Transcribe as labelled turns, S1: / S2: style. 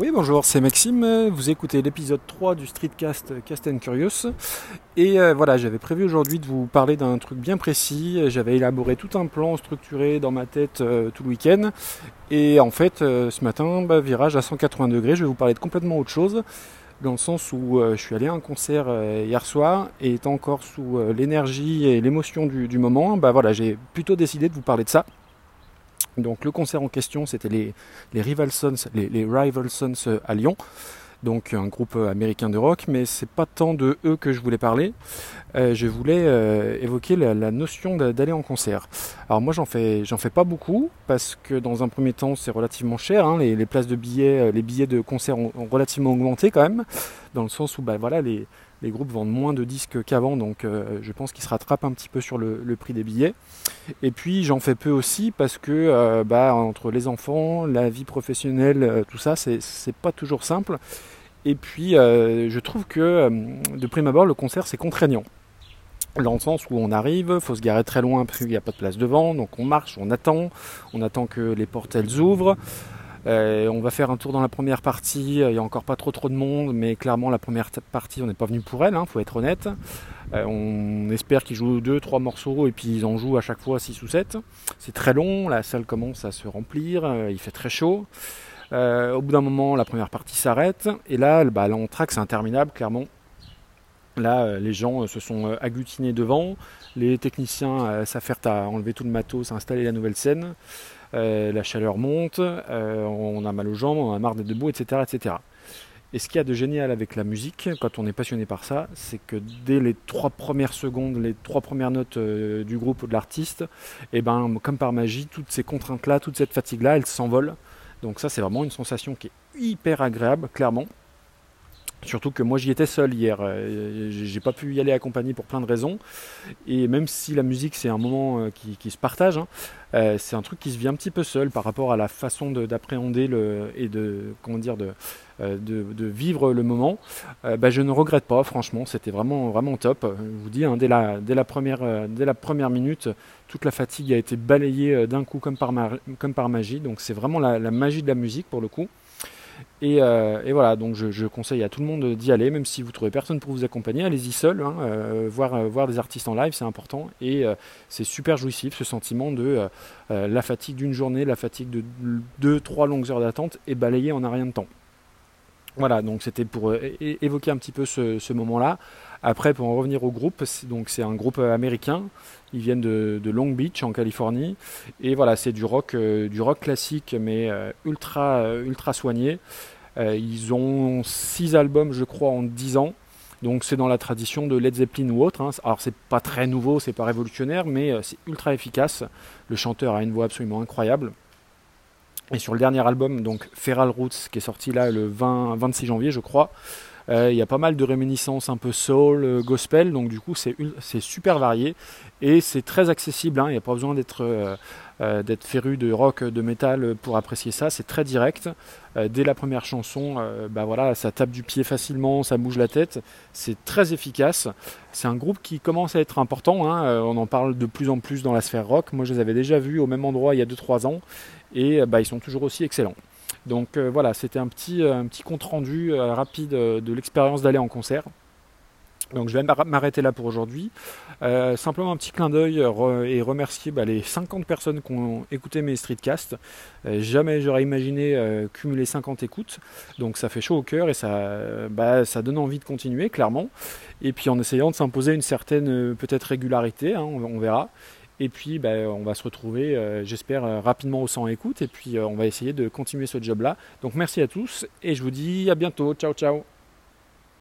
S1: Oui, bonjour, c'est Maxime. Vous écoutez l'épisode 3 du Streetcast Cast and Curious. Et euh, voilà, j'avais prévu aujourd'hui de vous parler d'un truc bien précis. J'avais élaboré tout un plan structuré dans ma tête euh, tout le week-end. Et en fait, euh, ce matin, bah, virage à 180 degrés, je vais vous parler de complètement autre chose. Dans le sens où je suis allé à un concert hier soir et étant encore sous l'énergie et l'émotion du, moment, bah voilà, j'ai plutôt décidé de vous parler de ça. Donc le concert en question, c'était les, les Rival Sons, les, Rival Sons euh, à Lyon. Donc un groupe euh, américain de rock, mais c'est pas tant de eux que je voulais parler. Euh, je voulais évoquer la, notion d'aller en concert. Alors moi j'en fais j'en fais pas beaucoup parce que dans un premier temps c'est relativement cher. Hein. les, places de billets, les billets de concert ont, relativement augmenté quand même, dans le sens où bah voilà les les groupes vendent moins de disques qu'avant, donc euh, je pense qu'ils se rattrapent un petit peu sur le, prix des billets. Et puis j'en fais peu aussi parce que euh, bah, entre les enfants, la vie professionnelle, euh, tout ça, c'est pas toujours simple. Et puis je trouve que de prime abord, le concert c'est contraignant. Dans le sens où on arrive, il faut se garer très loin parce qu'il n'y a pas de place devant, donc on marche, on attend, on attend que les portes elles ouvrent. Euh, on va faire un tour dans la première partie, euh, il n'y a encore pas trop trop de monde, mais clairement la première partie on n'est pas venu pour elle, il hein, faut être honnête. Euh, on espère qu'ils jouent deux, trois morceaux et puis ils en jouent à chaque fois 6 ou 7. C'est très long, la salle commence à se remplir, il fait très chaud. au bout d'un moment la première partie s'arrête et là bah, l'entraque c'est interminable clairement. Là, les gens se sont agglutinés devant, les techniciens s'affairent à enlever tout le matos, à installer la nouvelle scène. Euh, la chaleur monte, euh, on a mal aux jambes, on a marre d'être debout, etc., etc. Et ce qu'il y a de génial avec la musique, quand on est passionné par ça, c'est que dès les trois premières secondes, les trois premières notes euh, du groupe ou de l'artiste, et eh ben, comme par magie, toutes ces contraintes-là, toute cette fatigue-là, elles s'envolent. Donc ça, c'est vraiment une sensation qui est hyper agréable, clairement. Surtout que moi j'y étais seul hier, euh, j'ai pas pu y aller accompagné pour plein de raisons. Et même si la musique c'est un moment euh, qui, se partage, hein, euh, c'est un truc qui se vit un petit peu seul par rapport à la façon d'appréhender et de comment dire de, de, vivre le moment. Bah, je ne regrette pas, franchement, c'était vraiment vraiment top. Je vous dis, hein, dès, la, dès, la première, dès la première minute, toute la fatigue a été balayée d'un coup comme par, comme par magie. Donc c'est vraiment la magie de la musique pour le coup. Euh, et, voilà, donc je, conseille à tout le monde d'y aller, même si vous trouvez personne pour vous accompagner, allez-y seul, hein, euh, voir, euh, voir des artistes en live, c'est important. Et c'est super jouissif ce sentiment de la fatigue d'une journée, la fatigue de 2-3 longues heures d'attente et balayer en un rien de temps. Voilà, donc c'était pour évoquer un petit peu ce, moment-là. Après, pour en revenir au groupe, donc c'est un groupe américain. Ils viennent de, Long Beach en Californie. Et voilà, c'est du rock, du rock classique, mais ultra, ultra soigné. Euh, ils ont 6 albums, je crois, en 10 ans. Donc c'est dans la tradition de Led Zeppelin ou autre. Hein. Alors c'est pas très nouveau, c'est pas révolutionnaire, mais euh, c'est ultra efficace. Le chanteur a une voix absolument incroyable. Et sur le dernier album, donc Feral Roots, qui est sorti là le 20, 26 janvier, je crois, euh, il y a pas mal de réminiscences un peu soul, gospel, donc du coup c'est super varié et c'est très accessible. Hein. Il n'y a pas besoin d'être euh, d'être féru de rock, de métal pour apprécier ça. C'est très direct. Euh, dès la première chanson, euh, bah ça tape du pied facilement, ça bouge la tête. C'est très efficace. C'est un groupe qui commence à être important. Hein. on en parle de plus en plus dans la sphère rock. Moi, je les avais déjà vus au même endroit il y a 2-3 ans et bah, ils sont toujours aussi excellents. Donc voilà, c'était un petit, un petit compte rendu rapide de l'expérience d'aller en concert. Donc je vais m'arrêter là pour aujourd'hui. Euh, simplement un petit clin d'œil et remercier bah, les 50 personnes qui ont écouté mes streetcasts. Euh, jamais j'aurais imaginé euh, cumuler 50 écoutes. Donc ça fait chaud au cœur et ça, bah, ça donne envie de continuer clairement. Et puis en essayant de s'imposer une certaine peut-être régularité, hein, on, verra. Et puis bah, on va se retrouver, j'espère, rapidement au 100 écoutes. Et puis on va essayer de continuer ce job-là. Donc merci à tous et je vous dis à bientôt. Ciao ciao